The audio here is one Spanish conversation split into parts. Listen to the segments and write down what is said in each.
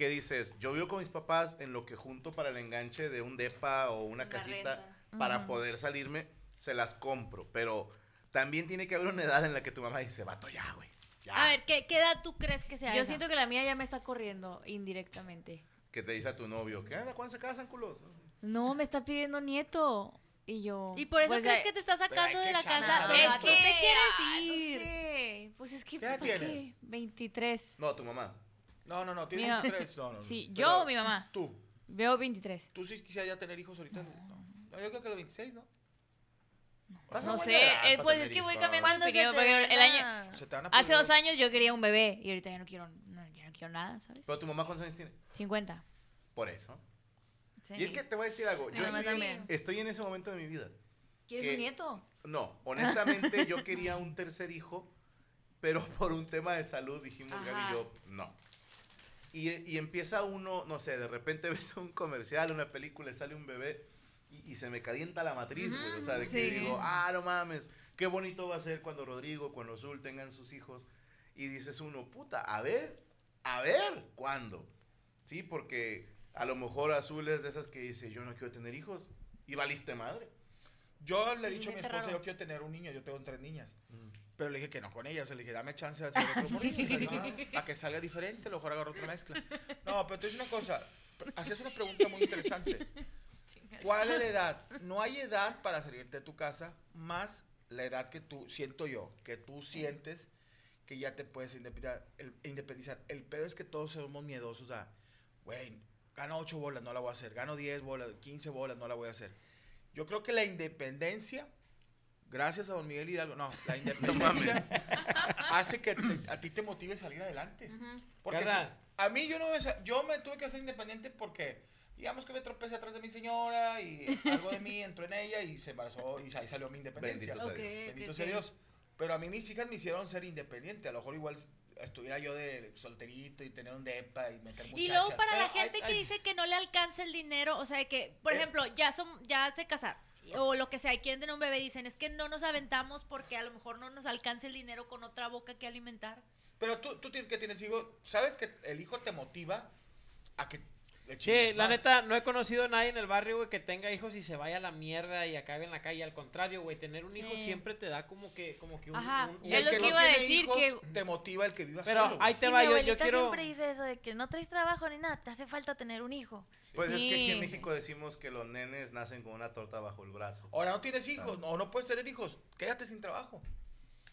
¿Qué dices? Yo vivo con mis papás en lo que junto para el enganche de un depa o una casita para poder salirme, se las compro. Pero también tiene que haber una edad en la que tu mamá dice, vato, ya, güey. Ya. A ver, ¿qué, ¿qué edad tú crees que sea Yo esa? siento que la mía ya me está corriendo indirectamente. Que te dice a tu novio, ¿qué onda? ¿Cuándo se casan, culos? No, me está pidiendo nieto. Y yo. ¿Y por eso pues, crees que te está sacando de que la casa? ganas. ¿De Es que te quieres ay, no ir? sé. Pues es que. ¿Qué edad qué? 23. No, tu mamá. No, no, no, tiene Mira, 23. No, no, no. Sí, Pero yo o mi mamá. Tú. Veo 23. Tú sí quisieras ya tener hijos ahorita. No. No, yo creo que los 26, ¿no? Estás a No buena sé, edad eh, para pues tener es que voy hijos. cambiando de ¿Cuándo se opinión. te Porque el año. Se te van a Hace poner- dos años yo quería un bebé y ahorita ya no quiero, no, ya no quiero nada, ¿sabes? Pero tu mamá, ¿cuántos años tiene? 50. Por eso. Sí. Y es que te voy a decir algo. Yo Mi mamá estoy, también. estoy en ese momento de mi vida. ¿Quieres ¿Qué? un nieto? No, honestamente yo quería un tercer hijo, pero por un tema de salud dijimos Gaby Ajá. y yo, no. Y, y empieza uno, no sé, de repente ves un comercial, una película, y sale un bebé y, y se me calienta la matriz, güey. O sea, de que digo, ah, no mames, qué bonito va a ser cuando Rodrigo, cuando Azul tengan sus hijos. Y dices uno, puta, a ver, a ver, ¿cuándo? Sí, porque a lo mejor Azul es de esas que dice, yo no quiero tener hijos. Y valiste madre. Yo le he dicho a mi esposa, raro. yo quiero tener un niño, yo tengo tres niñas. Mm. Pero le dije que no con ella, o sea, le dije, dame chance de hacer otro morrillo, o sea, a que salga diferente, a lo mejor agarro otra mezcla. No, pero te digo una cosa, hacías una pregunta muy interesante. ¿Cuál es la edad? No hay edad para salirte de tu casa más la edad que tú, siento yo, que tú sientes que ya te puedes independizar. El, independizar. el pedo es que todos somos miedosos a, güey, gano 8 bolas, no la voy a hacer, gano 10 bolas, 15 bolas, no la voy a hacer. Yo creo que la independencia, gracias a don Miguel Hidalgo, no, la independencia hace que te- a ti te motive a salir adelante. Porque ¿Verdad? si- a mí yo no me, yo me tuve que hacer independiente porque digamos que me tropecé atrás de mi señora y algo de mí entró en ella y se embarazó y ahí salió mi independencia. Bendito sea Ok, Dios. Bendito sea Dios. Pero a mí mis hijas me hicieron ser independiente. A lo mejor igual estuviera yo de solterito y tener un depa y meter muchachas. Y luego para la Pero hay- gente que hay- dice que no le alcanza el dinero, o sea, que, por Eh. ejemplo, ya son, ya se casaron o lo que sea, y quieren tener un bebé, dicen, es que no nos aventamos porque a lo mejor no nos alcanza el dinero con otra boca que alimentar. Pero tú, tú que tienes hijos, sabes que el hijo te motiva a que chingues la neta, no he conocido a nadie en el barrio, güey, que tenga hijos y se vaya a la mierda y acabe en la calle. Al contrario, güey, tener un hijo siempre te da como que, como que un... Ajá, un- Y Es el lo que que no iba a decir, hijos, que- te motiva el que vivas Pero solo. ahí te y va, mi yo, yo quiero... siempre dice eso de que no traes trabajo ni nada, te hace falta tener un hijo. Pues es que aquí en. México decimos que los nenes nacen con una torta bajo el brazo. Ahora no tienes hijos, no, no puedes tener hijos, quédate sin trabajo.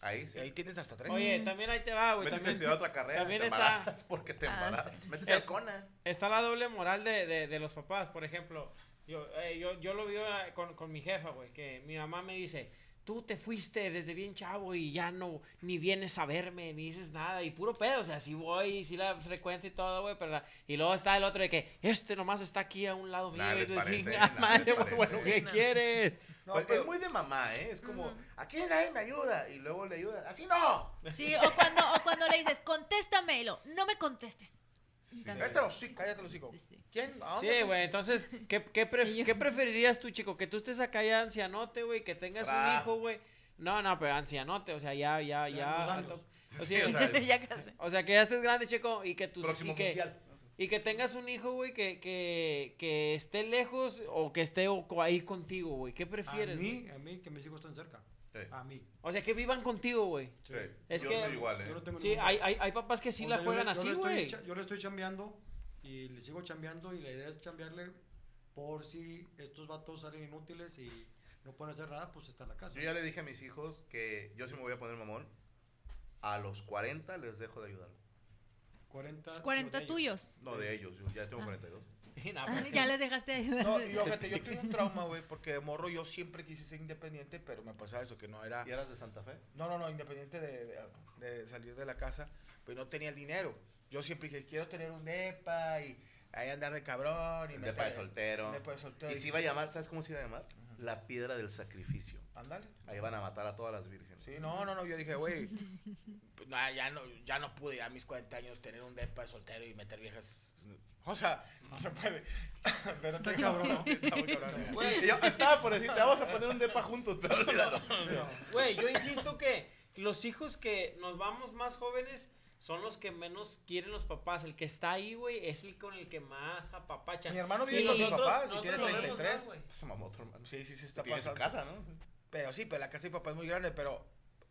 Ahí sí. ahí tienes hasta tres. Oye, también ahí te va, güey. Métete a También, estudiar otra carrera, también te está- embarazas porque te Ah, embarazas. sí. Métete al CONA. está la doble moral de, de, de los papás. Por ejemplo, yo, eh, yo, yo lo vivo eh, con, con mi jefa, güey, que mi mamá me dice, tú te fuiste desde bien chavo y ya no, ni vienes a verme, ni dices nada, y puro pedo, o sea, sí voy, sí la frecuencia y todo, güey, pero la- y luego está el otro de que, este nomás está aquí a un lado mío, y dices, parece, "Chinga nada madre, les güey, parece". bueno, ¿qué quieres? No, Pues pero- Es muy de mamá, ¿eh? Es como, aquí nadie me ayuda. Y luego le ayuda. ¡Así no! Sí, o cuando, o cuando le dices, contéstamelo, no me contestes. Cállate los hocico, cállate los hocico. ¿Quién? ¿A dónde Sí, güey, entonces, ¿qué, qué, pref- qué preferirías tú, chico? Que tú estés acá ya ancianote, güey, que tengas un hijo, güey. No, no, pero ancianote, o sea, ya, ya, Ya. O Sí, sea, o sea, ya o sea, que ya estés grande, chico, y que tus próximo y que, mundial. y que tengas un hijo, güey, que, que, que esté lejos o que esté ahí contigo, güey. ¿Qué A prefieres? güey? mí, a mí, que mis hijos estén cerca. Sí. A mí. O sea, que vivan contigo, güey. Sí. Es Yo que- estoy igual, Yo no ¿eh? tengo Sí, hay, hay, hay papás que sí O la sea, juegan yo así, le estoy güey. Yo le estoy chambeando y le sigo chambeando y la idea es chambearle por si estos vatos salen inútiles y no pueden hacer nada, pues está en la casa. Yo ya le dije a mis hijos que yo sí me voy a poner mamón. A los 40 les dejo de ayudar. 40, 40 tuyos. No, de ellos. Yo ya tengo 42. Sí, Ah, ya les dejaste de ayudar. No, y yo, fíjate, yo tuve un trauma, güey, porque de morro yo siempre quise ser independiente, pero me pasaba eso, que no era... ¿Y eras de Santa Fe? No, no, no, independiente de, de- de salir de la casa, pues no tenía el dinero. Yo siempre dije, quiero tener un depa y ahí andar de cabrón. Y meter- depa de soltero. un depa de soltero. Y se iba a llamar, ¿sabes cómo se iba a llamar? La piedra del sacrificio. Ándale. Ahí van a matar a todas las vírgenes. Sí, no, no, no, yo dije, güey, pues, ya, no, ya no pude a mis 40 años tener un depa de soltero y meter viejas. O sea, no se puede. Pero Está cabrón, ¿no? Está muy cabrón. Güey, Y yo estaba por decirte, vamos a poner un depa juntos, pero olvídalo. Güey, yo insisto que los hijos que nos vamos más jóvenes son los que menos quieren los papás. El que está ahí, güey, es el con el que más apapachan. Mi hermano Sí, vive con sus papás y tiene lo vemos 33. más. Se mamó otro hermano. Sí, sí, sí, está Tiene su pasando. casa, ¿no? Sí. Pero sí, pero la casa de mi papá es muy grande, pero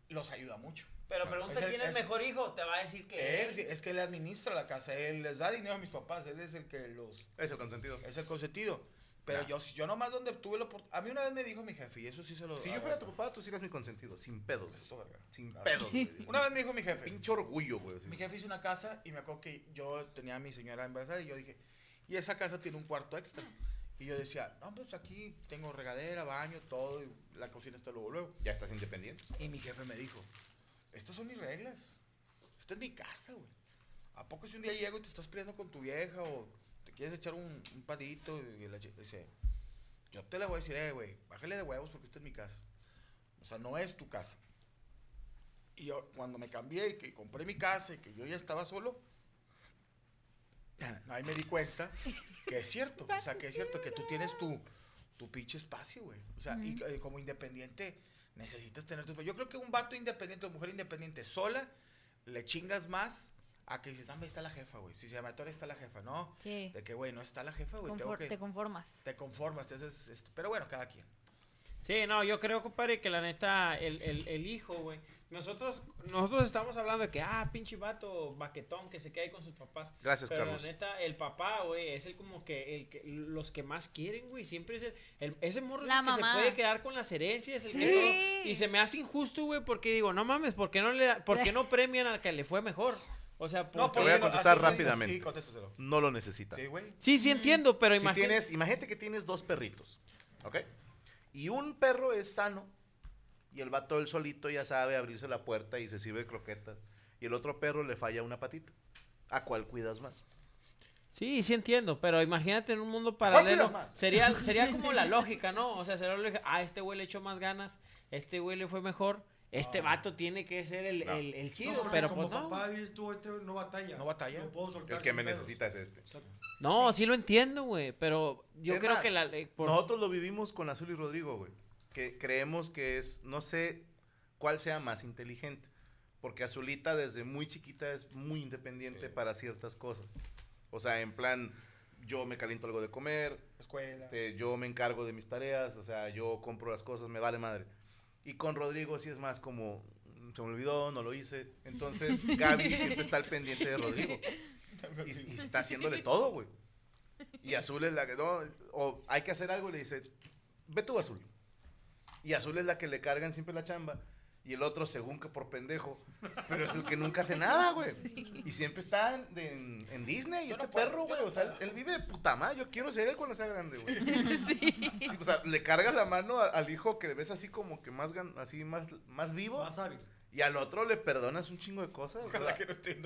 los ayuda mucho. Pero Claro. pregunta Es el- quién es es- mejor hijo, te va a decir que Él, sí, es que él administra la casa, él les da dinero a mis papás, él es el que los... Eso, consentido. Es el consentido. Pero Ya. yo, yo nomás donde tuve la oportunidad... A mí una vez me dijo mi jefe, y eso sí se lo... Si yo fuera tu papá, tú serías mi consentido. Sin pedos. Esto, verga. Sin pedos, güey. Una vez me dijo mi jefe, Pinche orgullo, güey. mi jefe hizo una casa y me acuerdo que yo tenía a mi señora embarazada y yo dije, y esa casa tiene un cuarto extra. Y yo decía, no, pues aquí tengo regadera, baño, todo, y la cocina está luego, luego. Ya estás independiente. Y mi jefe me dijo, estas son mis reglas. Esta es mi casa, güey. ¿A poco si un día llego y te estás peleando con tu vieja o te quieres echar un, un padito? Y la dice, yo te la voy a decir, eh, güey, bájale de huevos porque esta es mi casa. O sea, no es tu casa. Y yo, cuando me cambié y que compré mi casa y que yo ya estaba solo, ahí me di cuenta que es cierto. O sea, que es cierto que tú tienes tu, tu pinche espacio, güey. O sea, y eh, como independiente necesitas tener tu Yo creo que un vato independiente o mujer independiente sola le chingas más a que dices, hombre, está la jefa, güey. Si se llama está la jefa, ¿no? Sí. De que, güey, no está la jefa, güey. Confor- Te conformas. te conformas. esto. Pero bueno, cada quien. Sí, no, yo creo, compadre, que la neta, el, el, el hijo, güey. Nosotros, nosotros estamos hablando de que, ah, pinche vato, baquetón, que se queda ahí con sus papás. Gracias, Pero Carlos. la neta, el papá, güey, es el como que, el que los que más quieren, güey. Siempre es el, el- ese morro es el que se puede quedar con las herencias, el que todo. Y se me hace injusto, güey, porque digo, no mames, ¿por qué no le, da- por qué no premian al que le fue mejor? O sea, No, porque- Te voy a contestar rápidamente. Sí, contéstaselo. No lo necesita. Sí, güey. Sí, sí entiendo, pero Si imagínate. tienes, imagínate que tienes dos perritos, ¿ok? Y un perro es sano y el vato él solito ya sabe abrirse la puerta y se sirve croquetas. Y el otro perro le falla una patita. ¿A cuál cuidas más? Sí, sí entiendo, pero imagínate en un mundo ¿Cuál paralelo. Sería, sería como la lógica, ¿no? O sea, sería la lógica, ah, este güey le echó más ganas, este güey le fue mejor, este vato tiene que ser el, No. el, el chido, No, pero como pues no. papá dices tú, este no batalla. No batalla. Lo puedo soltar El que me pedos. necesita es este. Exacto. No, sí lo entiendo, güey, pero yo Es creo más, que la... eh, por- Nosotros lo vivimos con Azul y Rodrigo, güey. Que creemos que es, no sé cuál sea más inteligente. Porque Azulita desde muy chiquita es muy independiente para ciertas cosas. O sea, en plan, yo me caliento algo de comer, Escuela. este, yo me encargo de mis tareas, o sea, yo compro las cosas, me vale madre. Y con Rodrigo sí es más como, mm, se me olvidó, no lo hice. Entonces, Gaby siempre está al pendiente de Rodrigo. Y, y está haciéndole todo, güey. Y Azul es la que, no, o hay que hacer algo y le dice, ve tú, Azul. Y Azul es la que le cargan siempre la chamba. Y el otro, según que por pendejo, pero es el que nunca hace nada, güey. Y siempre está en, de- en- en Disney, Yo este no puedo, perro, güey. no O sea, él vive de puta madre. Yo quiero ser él cuando sea grande, güey. Sí, o sea, le cargas la mano a- al hijo que le ves así como que más, así más, más vivo. Más hábil. Y al otro le perdonas un chingo de cosas. o sea, que no esté.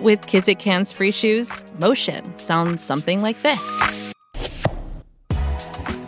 With Kizik Hands Free Shoes, motion sounds something like this.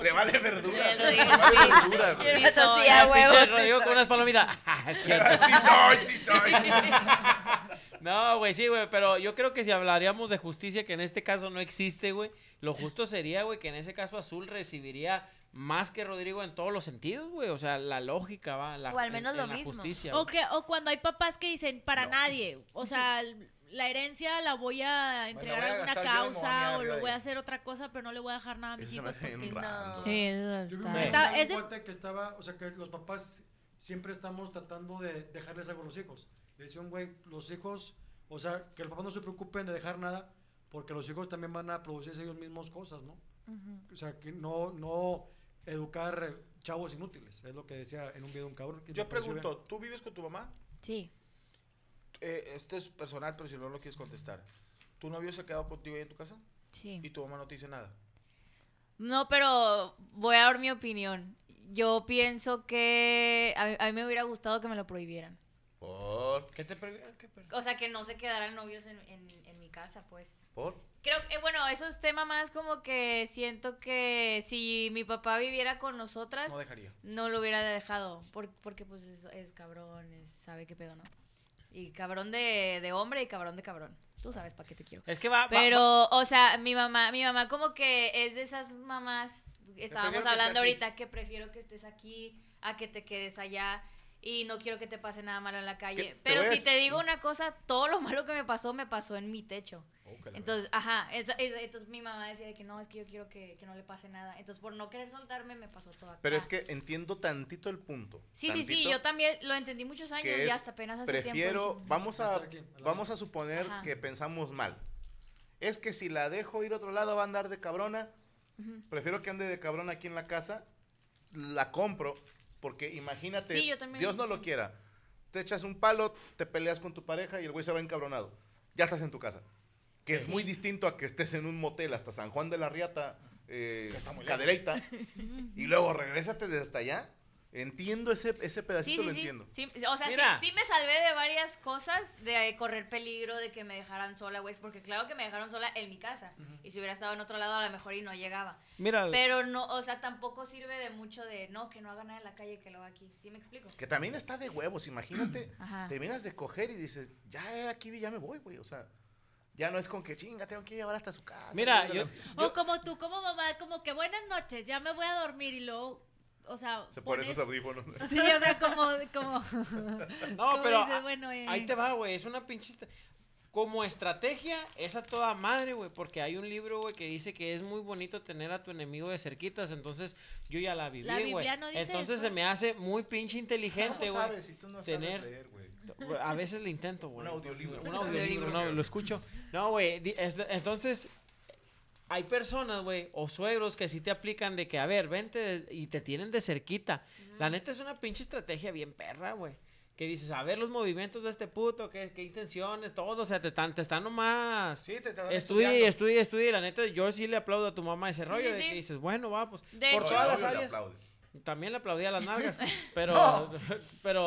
Le vale verdura. Le Rodrigo, vale verdura, güey. Sí, soy, Sí, a el huevo. Pinche Rodrigo con unas palomitas. Ah. Sí soy, sí soy. No, güey, sí, güey, pero yo creo que si hablaríamos de justicia, que en este caso no existe, güey, lo justo sería, güey, que en ese caso Azul recibiría más que Rodrigo en todos los sentidos, güey. O sea, la lógica va. La, O al menos en- lo en la mismo. justicia, O, que, o cuando hay papás que dicen, para nadie. O sea, la herencia la voy a entregar voy a alguna causa o lo voy a hacer otra cosa, pero no le voy a dejar nada a mis Eso se me hijos. porque- raro. Sí, eso Yo está. Está- es de- cuenta que estaba, o sea, que los papás siempre estamos tratando de dejarles algo a los hijos. Decían, güey, los hijos, o sea, que los papás no se preocupen de dejar nada, porque los hijos también van a producirse ellos mismos cosas, ¿no? O sea, que no, no educar chavos inútiles, es lo que decía en un video un cabrón. Yo pregunto, bien. ¿tú vives con tu mamá? Sí. Eh, esto es personal, pero si no lo quieres contestar. ¿Tu novio se ha quedado contigo ahí en tu casa? Sí. ¿Y tu mamá no te dice nada? No, pero voy a dar mi opinión. Yo pienso que a mí, a mí me hubiera gustado que me lo prohibieran. ¿Por? ¿Qué te prohibieron? ¿Qué per- O sea, que no se quedaran novios en, en- en mi casa, pues. ¿Por? Creo que, bueno, eso es tema más como que siento que si mi papá viviera con nosotras, No dejaría. no lo hubiera dejado. por- porque, pues, es, es cabrón, es- sabe qué pedo, ¿no? Y cabrón de, de hombre y cabrón de cabrón. Tú sabes para qué te quiero. Es que va. Pero, va- o sea, mi mamá, mi mamá como que es de esas mamás, estábamos hablando ahorita, que prefiero que estés aquí a que te quedes allá y no quiero que te pase nada malo en la calle. Pero si te digo una cosa, todo lo malo que me pasó, me pasó en mi techo. Oh, que la Entonces, ajá, eso- eso- entonces mi mamá decía de que no, es que yo quiero que, que no le pase nada. Entonces, por no querer soltarme, me pasó todo acá. Pero es que entiendo tantito el punto. Sí, sí, sí, yo también lo entendí muchos años y hasta apenas hace prefiero, tiempo. vamos Va a aquí, vamos vez. a suponer Ajá. que pensamos mal. Es que si la dejo ir a otro lado va a andar de cabrona. Prefiero que ande de cabrona aquí en la casa. La compro porque imagínate, Sí, Dios no lo quiera. Te echas un palo, te peleas con tu pareja y el güey se va encabronado. Ya estás en tu casa. Que es muy distinto a que estés en un motel hasta San Juan de la Riata, eh. Cadereyta, y luego regrésate desde hasta allá. Entiendo ese, ese pedacito, sí, lo sí. entiendo. Sí, o sea, sí- Mira. sí, me salvé de varias cosas, de correr peligro, de que me dejaran sola, güey, porque claro que me dejaron sola en mi casa. Y si hubiera estado en otro lado, a lo mejor y no llegaba. Mira, Pero no, o sea, tampoco sirve de mucho de, no, que no haga nada en la calle, que lo haga aquí. ¿Sí me explico? Que también está de huevos, imagínate. Ajá. Terminas de coger y dices, ya aquí ya me voy, güey. O sea, ya no es con que chinga, tengo que llevar hasta su casa. mira, yo, O como tú, como mamá, como que buenas noches, ya me voy a dormir y luego, o sea, Se pone esos pones- audífonos. Sí, o sea, como, como, No, como pero dices, a- bueno, eh, ahí te va, güey. Es una pinche... Como estrategia, es a toda madre, güey. Porque hay un libro, güey, que dice que es muy bonito tener a tu enemigo de cerquitas. Entonces, yo ya la viví, güey. No Entonces, eso. se me hace muy pinche inteligente, ¿Cómo güey. sabes si tú no tener- sabes leer, güey? A veces le intento, güey. Un audiolibro. Un audiolibro, no, lo escucho. No, güey, entonces hay personas, güey, o suegros que sí te aplican de que, a ver, vente y te tienen de cerquita. La neta es una pinche estrategia bien perra, güey. Que dices, a ver los movimientos de este puto, qué, qué intenciones, todo, o sea, te están, te están nomás. Sí, te están Estudia, estudiando. estudia, estudia. y La neta, yo sí le aplaudo a tu mamá ese rollo sí. que dices, bueno, va, pues. De por hecho- todas las le áreas. También le aplaudí a las nalgas. Pero, pero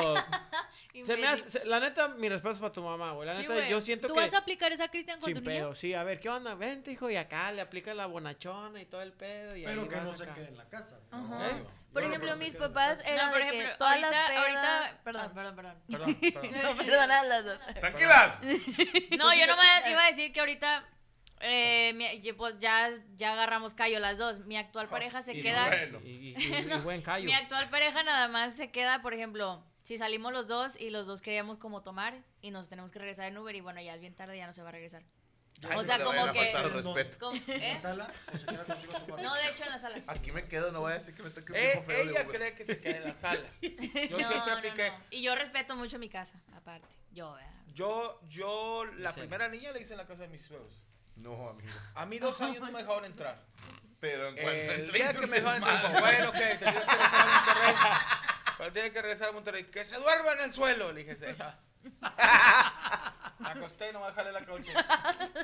se me Imbécil. hace, se- la neta, mi respeto es para tu mamá, güey. La Sí, neta, güey. yo siento ¿Tú que. vas a aplicar esa Cristian con Sin tu niño? pedo, sí. A ver, ¿qué onda? Vente, hijo, y acá le aplica la bonachona y todo el pedo. Y Pero ahí que no se acá. quede en la casa. Ajá. ¿Eh? Por ejemplo, mis papás eran No, por de que ejemplo, todas ahorita, las pedas... ahorita, Perdón, ah, perdón, perdón. Perdón, perdón. no, perdona a las dos. ¡Tranquilas! No, yo no me iba a decir que ahorita eh, mi- pues ya, ya agarramos callo las dos. Mi actual pareja se Y queda. bueno. Y, y- y- y buen callo. Mi actual pareja nada más se queda, por ejemplo, si salimos los dos y los dos queríamos como tomar y nos tenemos que regresar en Uber y bueno, ya es bien tarde, ya no se va a regresar. O sea, no como que- respeto. Como- ¿En ¿eh? la sala o se queda contigo tu mamá? No, de hecho en la sala. Aquí me quedo, no voy a decir que me toque un Eh, feo. ella cree que se queda en la sala. Yo No, siempre no, apliqué. no. Y yo respeto mucho mi casa, aparte. Yo, ¿verdad? Yo, yo, la Sí. primera niña la hice en la casa de mis suegros. No, amigo. A mí dos años no me dejaron entrar. Pero en cuanto El entré, día que un me dejaron entrar, bueno, ok, te tienes que regresar a Monterrey. Tiene que regresar a Monterrey, que se duerma en el suelo. Le dije, sí. Me acosté y no me dejaré la coche.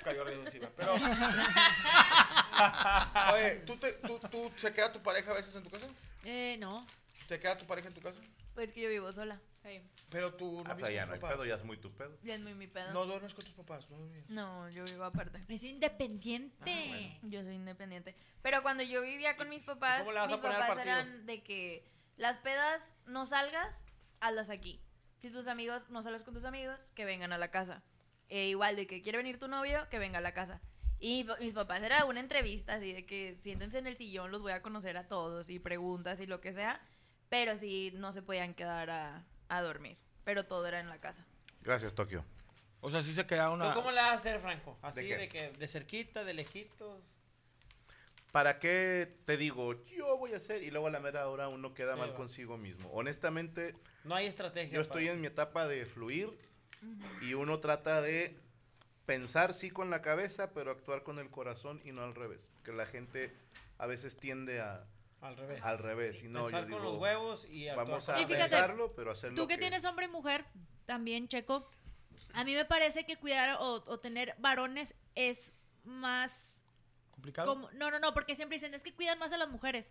Cayó arriba encima. Pero. Oye, ¿tú, te, tú, tú, ¿se queda tu pareja a veces en tu casa? Eh, no. ¿Se queda tu pareja en tu casa? Pues que yo vivo sola. Sí. Pero tú no Ah, ya no hay pedo, ya es muy tu pedo. Ya es muy mi pedo. No duermes con tus papás, no dormías. No, yo vivo aparte. Es independiente. Ah, Yo soy independiente. Pero cuando yo vivía con mis papás, cómo le vas mis a poner al papás eran de que las pedas no salgas, hazlas aquí. Si tus amigos no sales con tus amigos, que vengan a la casa. E igual de que quiere venir tu novio, que venga a la casa. Y mis papás era una entrevista así de que siéntense en el sillón, los voy a conocer a todos y preguntas y lo que sea. Pero sí no se podían quedar a, a dormir. Pero todo era en la casa. Gracias, Tokio. O sea, sí se queda ¿Tú una. cómo le vas a hacer, Franco? Así ¿De que de cerquita, de lejitos. ¿Para qué te digo, yo voy a hacer? Y luego a la mera hora uno queda Sí, mal va. consigo mismo. Honestamente, No hay estrategia. yo estoy para- en mi etapa de fluir y uno trata de pensar sí con la cabeza, pero actuar con el corazón y no al revés. Que la gente a veces tiende a Al revés. al revés. Y no, Pensar yo con digo, los huevos y actuar vamos con a Y fíjate, pensarlo, pero hacerlo Tú que tienes hombre y mujer, también, Checo, a mí me parece que cuidar o, o tener varones es más ¿Complicado? como... No, no, no, porque siempre dicen, es que cuidan más a las mujeres.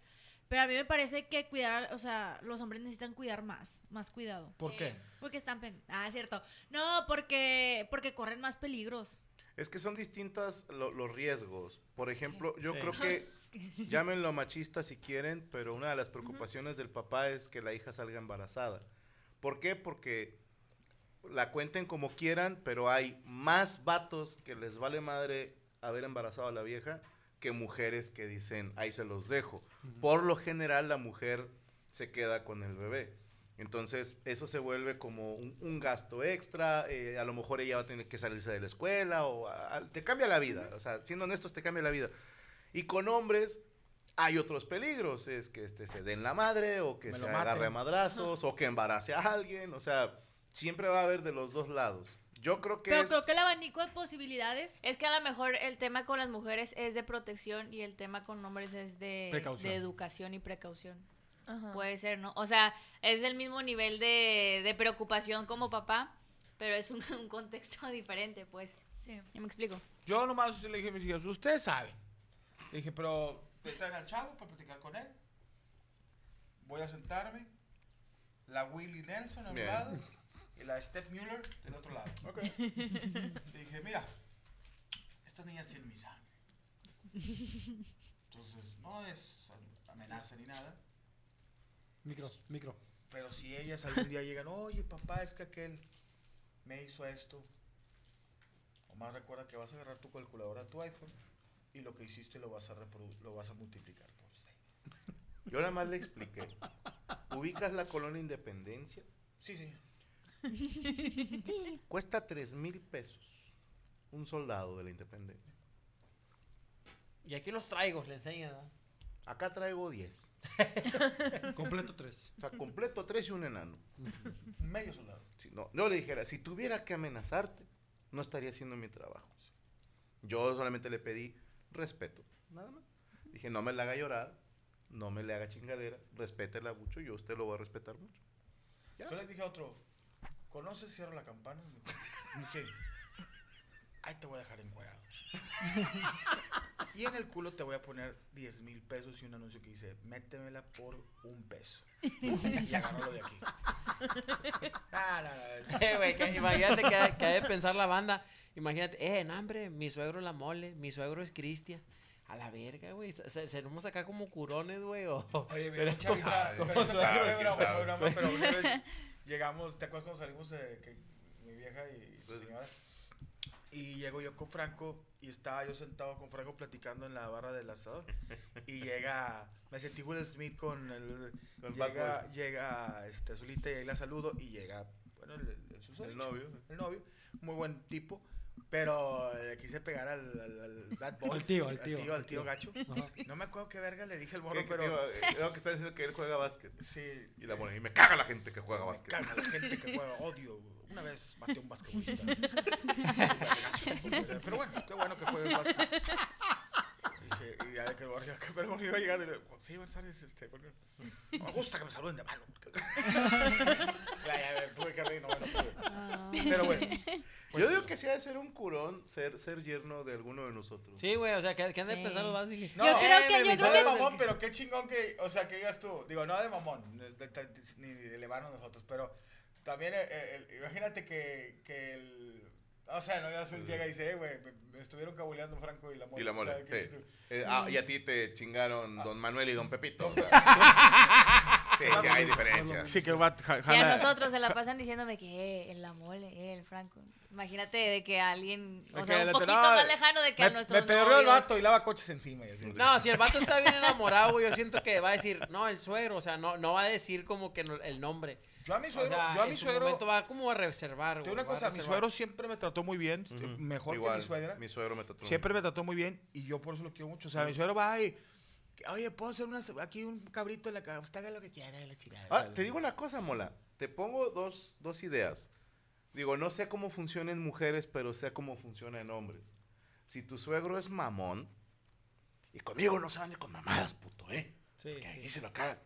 Pero a mí me parece que cuidar, o sea, los hombres necesitan cuidar más, más cuidado. ¿Por qué? Porque están... pen- Ah, cierto. No, porque, porque corren más peligros. Es que son distintas lo- los riesgos. Por ejemplo, yo Sí. creo que llámenlo machista si quieren, pero una de las preocupaciones del papá es que la hija salga embarazada. ¿Por qué? Porque la cuenten como quieran, pero hay más vatos que les vale madre haber embarazado a la vieja que mujeres que dicen, ahí se los dejo. Por lo general, la mujer se queda con el bebé. Entonces, eso se vuelve como un, un gasto extra. eh, a lo mejor ella va a tener que salirse de la escuela o a- a- te cambia la vida. O sea, siendo honestos, te cambia la vida. Y con hombres hay otros peligros. Es que este, se den la madre o que Me se agarre a madrazos o que embarace a alguien. O sea, siempre va a haber de los dos lados. Yo creo que Pero es... creo que el abanico de posibilidades... Es que a lo mejor el tema con las mujeres es de protección y el tema con hombres es de, Precaución. de educación y precaución. Ajá. Puede ser, ¿no? O sea, es el mismo nivel de, de preocupación como papá, pero es un, un contexto diferente, pues. Sí. ¿Ya me explico? Yo nomás le dije a mis hijos, ustedes saben. Le dije, pero me traen al chavo para platicar con él. Voy a sentarme. La Willie Nelson a un lado y la Steph Mueller del otro lado. Le dije, mira, estas niñas tienen mi sangre. Entonces, no es amenaza ni nada. Micro, micro. Pero si ellas algún día llegan, oye papá, es que aquel me hizo esto. Omar recuerda que vas a agarrar tu calculadora a tu iPhone y lo que hiciste lo vas a lo vas a multiplicar por 6. Yo nada más le expliqué. ¿Ubicas la colonia Independencia? Sí, señor. Cuesta tres mil pesos un soldado de la Independencia. Y aquí los traigo, le enseña. ¿no? Acá traigo 10. Completo tres. O sea, completo tres y un enano. Medio soldado. Si no, yo le dijera, si tuviera que amenazarte, no estaría haciendo mi trabajo. Yo solamente le pedí respeto, nada más. Dije, no me la haga llorar, no me le haga chingaderas, respétela mucho, yo a usted lo voy a respetar mucho. Ya. Yo le dije a otro, ¿conoces Cierro la Campana? Sí. Ahí te voy a dejar encuadrado. y en el culo te voy a poner 10 mil pesos y un anuncio que dice, métemela por un peso. y agárralo de aquí. Ah, no, no, no. Eh, güey, que- imagínate que, ha- que ha de pensar la banda. Imagínate, eh, en hambre, mi suegro la mole, mi suegro es Cristian. A la verga, güey. Se- Seremos acá como curones, güey. Oye, dio mucha pero llegamos, ¿te acuerdas cuando salimos eh, que mi vieja y su señora? Y llego yo con Franco y estaba yo sentado con Franco platicando en la barra del asador. Y llega, me sentí Will Smith con el. Bad llega, llega este, Azulita y ahí la saludo. Y llega, bueno, el, el, susodicho, El novio. El novio, muy buen tipo. Pero le quise pegar al, al, al bad boy. Al tío, al tío, Al tío, al tío. gacho. Ajá. No me acuerdo qué verga le dije al morro, ¿Qué- qué pero... iba- eh, Creo que está diciendo que él juega básquet. Sí. Y la mona, y me caga la gente que juega Me básquet. caga la gente que juega odio. Una vez maté a un basquetbolista. Pero bueno, qué bueno que juegues básquet. Ya de que el pero morro iba a llegar y le sí, buenas tardes, este, porque no me gusta que me saluden de mano. ya, ya, tuve que reír, no, pude. Pero bueno. Yo digo que sí ha de ser un curón ser, ser yerno de alguno de nosotros. Sí, güey, o sea, que, que han de Sí. empezar los básicos. No, Yo creo que- eh, yo no creo de que- mamón, pero qué chingón que, o sea, que digas tú, digo, no de mamón, de- de- de- ni de elevarnos nosotros, pero también, eh, eh, el- imagínate que, que el, o sea, no, Azul llega y dice, eh, güey, me, estuvieron cabuleando Franco y la mole. Y la mole, ¿sabes qué sí. Eh, ah, y a ti te chingaron Don Manuel y Don Pepito. Ah. Sí, sí, hay diferencia. Sí, que va, ja- Si a nosotros se la pasan diciéndome que eh, en la mole, eh, el Franco. Imagínate de que alguien, de o que sea, un le- poquito no, más lejano de que a me, nuestros me pedorreó el novios. vato y lava coches encima. y así. No, si el vato está bien enamorado, güey, yo siento que va a decir, no, el suegro, o sea, no, no va a decir como que no- el nombre. Yo a mi O suegro, sea, yo a en mi su suegro, momento va como a reservar, te güey. digo una va a cosa, mi reservar. suegro siempre me trató muy bien, Ujú. mejor Igual, que mi suegra. Mi suegro me trató. Siempre me trató muy bien y yo por eso lo quiero mucho. O sea, mi suegro va y, oye, puedo hacer una, aquí un cabrito en la casa, usted haga lo que quiera, la chingada. Ah, te digo una cosa, Mola. Te pongo dos, dos ideas. Digo, no sé cómo funciona en mujeres, pero sé cómo funciona en hombres. Si tu suegro es mamón, y conmigo no se van con mamadas, puto, ¿eh? Sí, Que sí. díselo acá.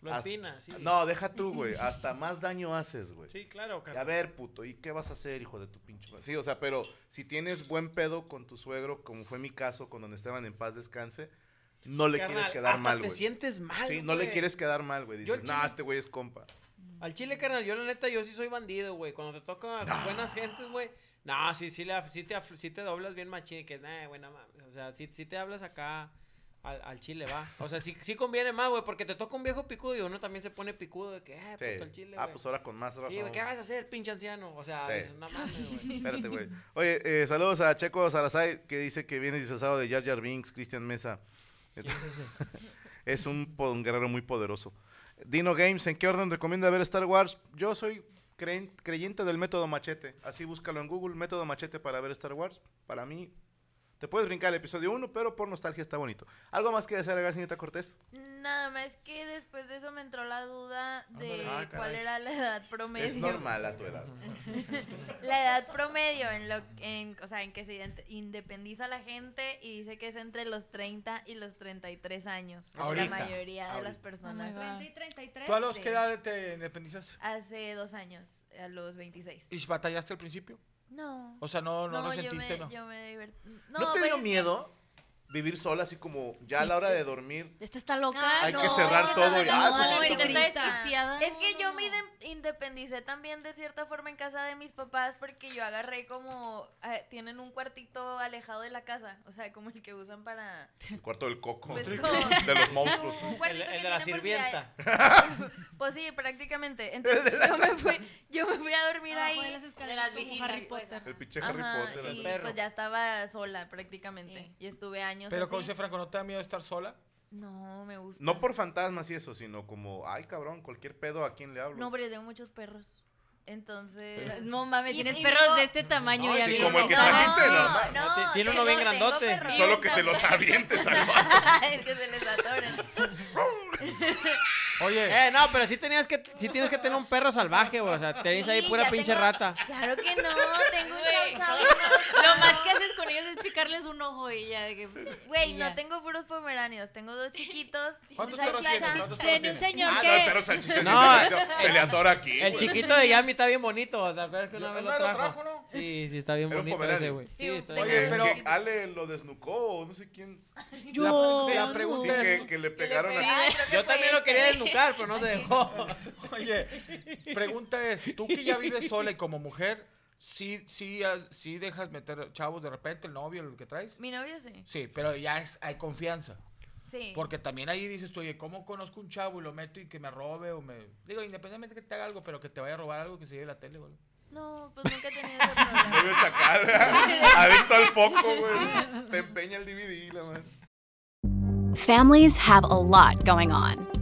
Lo Hasta- empina, sí. No, deja tú, güey. Hasta más daño haces, güey. Sí, claro, Y A ver, puto, ¿y qué vas a hacer, hijo de tu pinche madre? Sí, o sea, pero si tienes buen pedo con tu suegro, como fue mi caso con donde estaban en paz descanse, no le Carnal, quieres quedar hasta mal, te güey. sientes mal, Sí, no le quieres quedar mal, güey. Dices, no, este güey es compa. Al chile, carnal, yo la neta, yo sí soy bandido, güey. Cuando te toca buenas gentes, güey. No, sí, sí, le, sí, te, sí te doblas bien machín. Que, nah, no mames. O sea, sí, sí te hablas acá al, al chile, va. O sea, sí, sí conviene más, güey. Porque te toca un viejo picudo y uno también se pone picudo de que, eh, Sí. puto, al chile, ah, pues ahora con más razón. Sí, ¿qué vas a hacer, pinche anciano? O sea, Sí. dices, no mames, güey. Espérate, güey. Oye, eh, saludos a Checo Sarasay, que dice que viene disfrazado de Jar Jar Binks, Cristian Mesa. es un, un guerrero muy poderoso. Dino Games, ¿en qué orden recomienda ver Star Wars? Yo soy creyente del método machete. Así búscalo en Google, método machete para ver Star Wars. Para mí, te puedes brincar el episodio 1, pero por nostalgia está bonito. ¿Algo más que desear agregar, señorita Cortés? Nada más que después de eso me entró la duda de Ah, cuál era la edad promedio. Es normal a tu edad. La edad promedio en lo en, o sea, en que se independiza la gente y dice que es entre los 30 y los 33 años. Ahorita, La mayoría de las personas. Oh my God. 30 y 33. ¿Tú a los Sí. qué edad te independizaste? Hace dos años, a los 26. ¿Y batallaste al principio? No. O sea, no, no, yo resentiste, me, ¿no? Yo me divertí. ¿No, No, te pues dio miedo vivir sola, así como ya a la hora de dormir? Esta está loca. Ah, Hay que no, cerrar es que todo no, y- no, ah, no, pues, no, que está desquiciada. Es que yo me inde- independicé también de cierta forma en casa de mis papás porque yo agarré como eh, tienen un cuartito alejado de la casa, o sea, como el que usan para El cuarto del coco. Pues, de los monstruos. un El, cuartito el que de la sirvienta. Pues sí, prácticamente. Entonces yo me fui yo me fui a dormir de ahí. las De las visitas, Harry pues, Potter. El pinche Harry Ajá, Potter. y el perro. pues ya estaba sola prácticamente Sí. y estuve años Pero como dice Franco, ¿no te da miedo estar sola? No, me gusta. No por fantasmas y eso, sino como, ay cabrón, cualquier pedo a quién le hablo. No, pero yo tengo muchos perros. Entonces. No mames, Y- tienes y perros de este tamaño No, ya sí, como el que No, trajiste, ¿no? no, No, ti- tiene uno bien grandote. Solo que se los avientes al vato. es que se les atoran. Oye, Eh, no, pero sí tenías que, sí tienes que tener un perro salvaje, güey. O sea, tenés ahí Sí, pura ya pinche tengo- rata. Claro que no, tengo un Güey, chau chau. Lo más que haces es picarles un ojo y ya. de que- Güey, no ya. tengo puros pomeranios, tengo dos chiquitos. ¿Cuántos perros tienes? salchicha. ¿Cuántos perros Tiene un tienes? señor Ah, no, que... el perro salchicha No, se, se le atora aquí. El güey. chiquito de Yami está bien bonito. ¿Te acuerdas que una Yo- vez ¿no lo lo trajo? trajo, no? Sí, sí, está bien Era un bonito pomerania. ese, güey. Sí, Sí, está tengo- bien Oye, pero- Que Ale lo desnucó, o no sé quién. Yo... La, la Sí, pregunta es, que, que le pegaron a... Creo que Yo fue también lo este. quería desnucar, pero no se dejó. oye, pregunta es, tú que ya vives sola y como mujer, ¿sí, sí, sí dejas meter chavos de repente, el novio, el que traes? Mi novio sí. Sí, pero ya es, hay confianza. Sí. Porque también ahí dices tú, oye, ¿cómo conozco un chavo y lo meto y que me robe o me... Digo, independientemente que te haga algo, pero que te vaya a robar algo que se lleve la tele, güey. No, pues nunca he tenido ese problema. Medio chacal, adicto al foco, güey. Te empeña el DVD, la man. Families have a lot going on.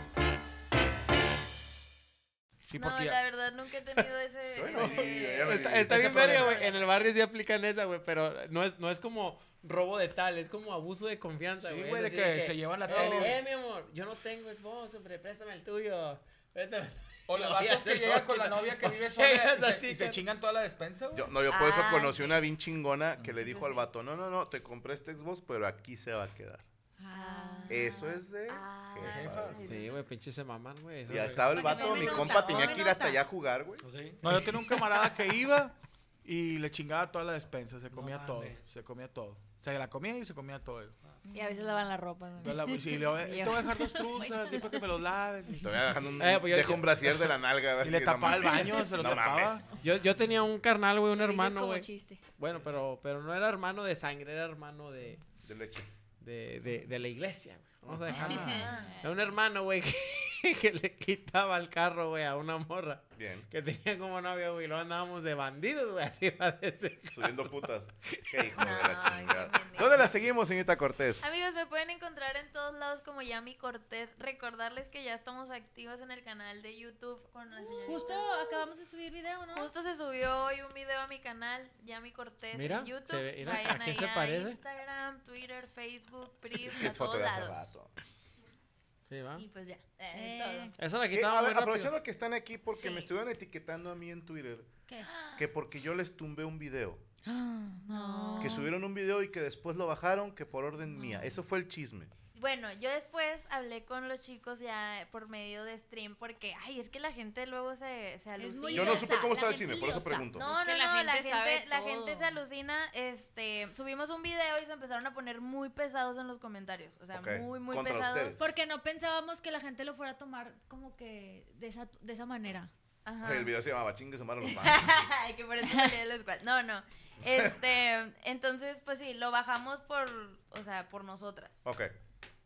Sí, No, porque la verdad nunca he tenido ese... Bueno, Está, está Ese bien verga, güey. En el barrio sí aplican esa, güey, pero no es, no es como robo de tal, es como abuso de confianza, Sí, güey. güey, Es de que se llevan la "Eh, tele". Eh, mi amor, yo no tengo Xbox, hombre, préstame el tuyo. Préstame. O los vatos que se llegan con la novia que vive sola y se, y se chingan toda la despensa, güey. Yo, no, yo por eso Ah, conocí sí. una bien chingona que le dijo al vato, no, no, no, te compré este Xbox, pero aquí se va a quedar. Eso es de Ah. jefa. Sí, güey, pinche se maman, güey. eso, Y ahí güey. estaba el vato, mi nota, compa tenía que ir hasta allá a jugar, güey. ¿Sí? No, yo tenía un camarada que iba y le chingaba toda la despensa, se comía todo, se comía todo. Se la comía y se comía todo. Y a veces lavan la ropa. ¿no? Yo la- sí, le voy- te voy a dejar dos truzas, sí, para que me los laves. Te voy a dejar un, Eh, pues yo- un brasier de la nalga. Y le tapaba el baño, se lo no tapaba. mames. Yo, yo tenía un carnal, güey, un hermano, güey. Bueno, pero, pero no era hermano de sangre, era hermano de, De leche. De, de, de la iglesia. Vamos a dejarlo. Ah. Un hermano, güey, que, que le quitaba el carro, güey, a una morra Bien. que tenía como novia, güey, luego andábamos de bandidos, güey, arriba de ese carro. Subiendo putas. Qué hijo de la chingada. ¿Dónde la seguimos, señorita Cortés? Amigos, me pueden encontrar en todos lados como Yami Cortés. Recordarles que ya estamos activos en el canal de YouTube con la señorita. Justo acabamos de subir video, ¿no? Justo se subió hoy un video a mi canal, Yami Cortés Mira, en YouTube. se ve- mira, Vayan ¿a quién se parece? Instagram, Twitter, Facebook, Priv, Que a todos lados. Sí, va. Y pues ya, eh, Eh. todo. Esa la quitaba A ver, aprovechando que están aquí porque Sí. me estuvieron etiquetando a mí en Twitter ¿Qué? que porque yo les tumbé un video. No. Que subieron un video y que después lo bajaron que por orden mía. Eso fue el chisme. Bueno, yo después hablé con los chicos ya por medio de stream porque, ay, es que la gente luego se, se alucina. Yo no supe cómo la estaba el chisme, por eso pregunto. No, no, no, la la gente la gente se alucina, este, subimos un video y se empezaron a poner muy pesados en los comentarios, o sea, muy, muy contra pesados. ustedes. Porque no pensábamos que la gente lo fuera a tomar como que de esa, de esa manera. Ajá. El video se llamaba Chingue su madre los fans. Ay, que por eso la escuela. No, no. Este, entonces, pues sí, lo bajamos por, o sea, por nosotras. Ok.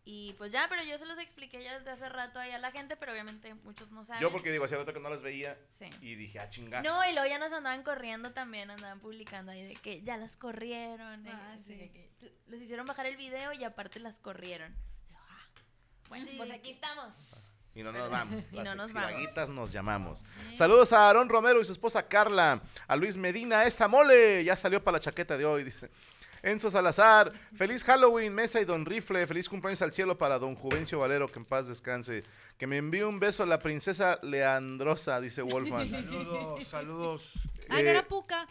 Y pues ya, pero yo se los expliqué ya desde hace rato ahí a la gente, pero obviamente muchos no saben. Yo porque digo, hacía rato que no las veía Sí. y dije, ah, chinga. No, y luego ya nos andaban corriendo también, andaban publicando ahí de que ya las corrieron. Ah, sí. de que les hicieron bajar el video y aparte las corrieron. Ah, Bueno, Sí. pues aquí estamos. Y no nos vamos. Y Las no nos vamos. exhibaguitas nos llamamos. Saludos a Aarón Romero y su esposa Carla. A Luis Medina, esa mole. Ya salió para la chaqueta de hoy, dice. Enzo Salazar, feliz Halloween, Mesa y Don Rifle, feliz cumpleaños al cielo para Don Juvencio Valero, que en paz descanse. Que me envíe un beso a la princesa Leandrosa, dice Wolfman. Saludos, saludos. Ah, no Eh, era Puca.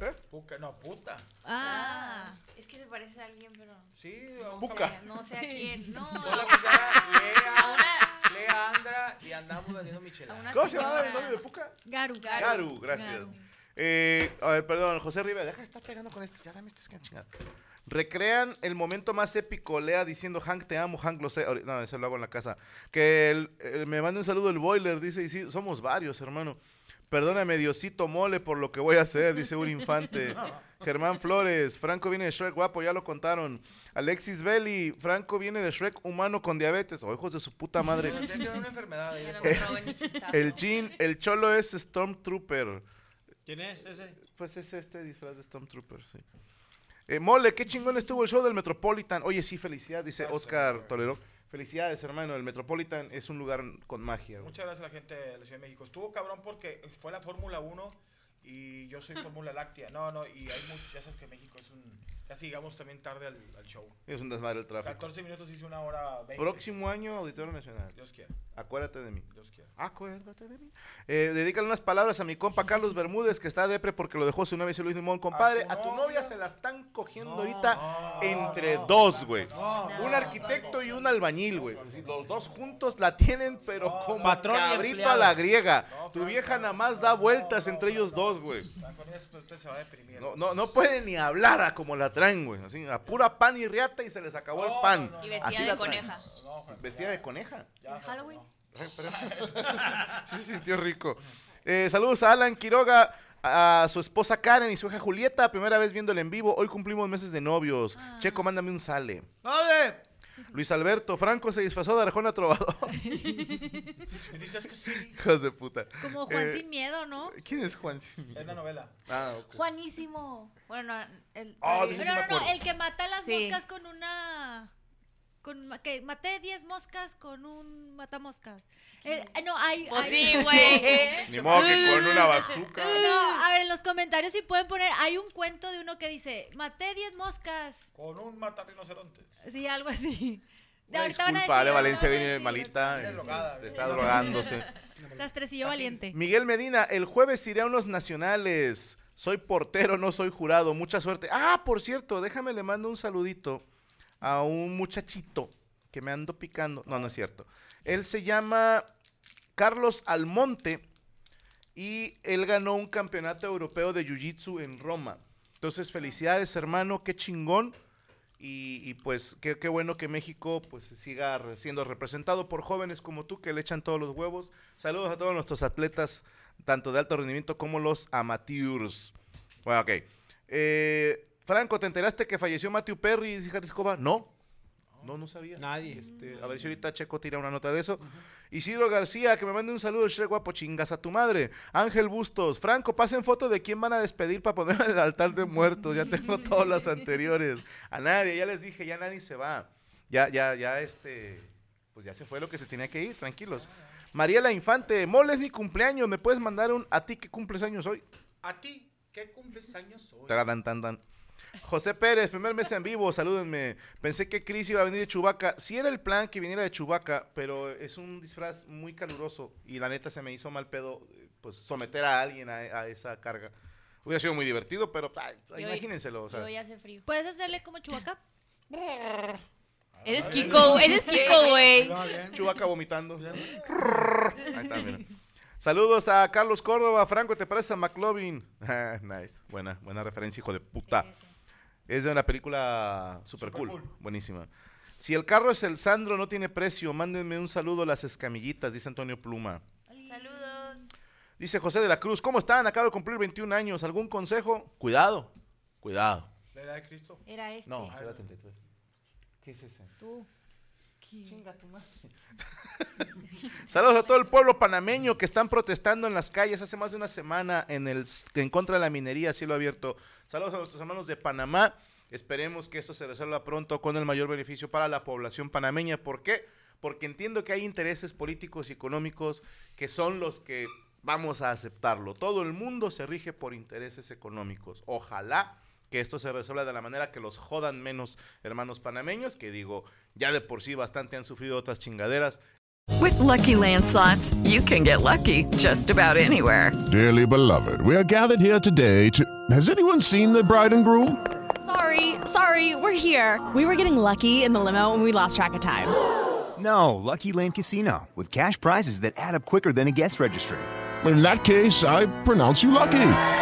¿eh? Puca, no, puta. Ah. Es que se parece a alguien, pero Sí, no Puca. sé, no sé a quién. No, Hola, pues ya, Lea, a una, Lea Andra y andamos vendiendo michelada. ¿Cómo se llama el novio de Puca? Garu. Garu, gracias. Eh, a ver, perdón, José Rivera, deja de estar pegando con este, ya dame este que chingada. Recrean el momento más épico, Lea diciendo Hank te amo, Hank lo sé. No, eso lo hago en la casa. Que el- el- me mande un saludo el boiler, dice, y sí, somos varios, hermano. Perdóname, Diosito Mole, por lo que voy a hacer, dice un infante. Germán Flores, Franco viene de Shrek, guapo, ya lo contaron. Alexis Belli, Franco viene de Shrek humano con diabetes. O hijos de su puta madre. El Jean, el Cholo es Stormtrooper. ¿Quién es ese? Pues es este disfraz de Stormtrooper, sí. Eh, Mole, qué chingón estuvo el show del Metropolitan. Oye, sí, felicidades, dice Gracias, Oscar. Toledo. Felicidades, hermano. El Metropolitan es un lugar con magia. güey. Muchas gracias a la gente de la Ciudad de México. Estuvo cabrón porque fue la Fórmula 1 Y yo soy Fórmula Láctea. No, no, y hay mucho, ya sabes que México es un... Casi llegamos también tarde al, al show. Es un desmadre el tráfico. 14 minutos hice una hora 20. Próximo año, Auditorio Nacional. Dios quiera. Acuérdate de mí. Dios quiera. Acuérdate de mí. Eh, dedícale unas palabras a mi compa Carlos Bermúdez, que está depre porque lo dejó su novia y Luis Limón. Compadre, a tu novia se la están cogiendo ahorita entre dos, güey. Un arquitecto y un albañil, güey. Los dos juntos la tienen, pero como cabrito a la griega. Tu vieja nada más da vueltas entre ellos dos, güey. Ah, Con eso usted se va a deprimir. No, no, no puede ni hablar a como la traen, güey. Así, a pura pan y riata y se les acabó el pan. Y vestida Así de la coneja. Vestida de coneja. ¿Es Halloween? Ay, pero- sí se sintió rico. Eh, saludos a Alan Quiroga, a su esposa Karen y su hija Julieta, primera vez viéndole en vivo. Hoy cumplimos meses de novios. Checo, mándame un sale. ¡Vale! Luis Alberto, Franco se disfrazó de Arjona Trovador. Dices que sí. Hijos de puta. Como Juan Eh, sin miedo, ¿no? ¿Quién es Juan? sin miedo? Es la novela. Ah, ok. Juanísimo. Bueno, no, el... Oh, sí No, no, no, el que mata las Sí. moscas con una... Con, que maté 10 moscas con un matamoscas. Eh, no, hay... Pues hay- sí, güey. Ni modo que con una bazooka. No, a ver, en los comentarios si pueden poner, hay un cuento de uno que dice, maté 10 moscas. Con un mata rinoceronte. Sí, algo así. Una disculpa, Ale Valencia viene malita. Este, drogada, Está drogándose. Sastrecillo valiente. Miguel Medina, el jueves iré a unos nacionales. Soy portero, no soy jurado. Mucha suerte. Ah, por cierto, déjame le mando un saludito a un muchachito que me ando picando. No, no es cierto. Él se llama Carlos Almonte y él ganó un campeonato europeo de Jiu-Jitsu en Roma. Entonces, felicidades, hermano, qué chingón. Y, pues qué, qué bueno que México pues siga siendo representado por jóvenes como tú que le echan todos los huevos. Saludos a todos nuestros atletas, tanto de alto rendimiento como los amateurs. Bueno, ok. Eh, Franco, ¿te enteraste que falleció Matthew Perry y Jalisco No. No, no sabía. Nadie. Este, a ver si ahorita Checo tira una nota de eso. Isidro García, que me mande un saludo, Shrek guapo, chingas a tu madre. Ángel Bustos, Franco, pasen foto de quién van a despedir para poner en el altar de muertos. Ya tengo todas las anteriores. A nadie, ya les dije, ya nadie se va. Ya, ya, ya, este, pues ya se fue lo que se tenía que ir, tranquilos. Mariela Infante, mole es mi cumpleaños, ¿me puedes mandar un a ti que cumples años hoy? A ti, ¿qué cumples años hoy? Tararán, tan, tan. José Pérez, primer mes en vivo, salúdenme. Pensé que Chris iba a venir de Chubaca. Sí era el plan que viniera de Chubaca, pero es un disfraz muy caluroso y la neta se me hizo mal pedo pues someter a alguien a, a esa carga. Hubiera sido muy divertido, pero ay, imagínenselo. O sea. Hace frío. ¿Puedes hacerle como chubaca? Eres Kiko, eres Kiko, güey. Chubaca vomitando. Ahí está, mira. Saludos a Carlos Córdoba. Franco, ¿te parece a McLovin? Ah, nice. Buena, buena referencia, hijo de puta. Es de una película super, Super cool. cool. Buenísima. Si el carro es el Sandro, no tiene precio. Mándenme un saludo a las escamillitas, dice Antonio Pluma. Saludos. Dice José de la Cruz, ¿cómo están? Acabo de cumplir 21 años. ¿Algún consejo? Cuidado, cuidado. La edad de Cristo. Era este. No, era 33. ¿Qué es ese? Tú. Chinga tu madre. Saludos a todo el pueblo panameño que están protestando en las calles hace más de una semana en, el, en contra de la minería a cielo abierto. Saludos a nuestros hermanos de Panamá. Esperemos que esto se resuelva pronto con el mayor beneficio para la población panameña. ¿Por qué? Porque entiendo que hay intereses políticos y económicos que son los que vamos a aceptarlo. Todo el mundo se rige por intereses económicos. Ojalá que esto se resuelva de la manera que los jodan menos hermanos panameños, que digo, ya de por sí bastante han sufrido otras chingaderas. With Lucky Land slots, you can get lucky just about anywhere. Dearly beloved, we are gathered here today to. Has anyone seen the bride and groom? Sorry, sorry, we're here. We were getting lucky in the limo and we lost track of time. No, Lucky Land Casino, with cash prizes that add up quicker than a guest registry. In that case, I pronounce you lucky.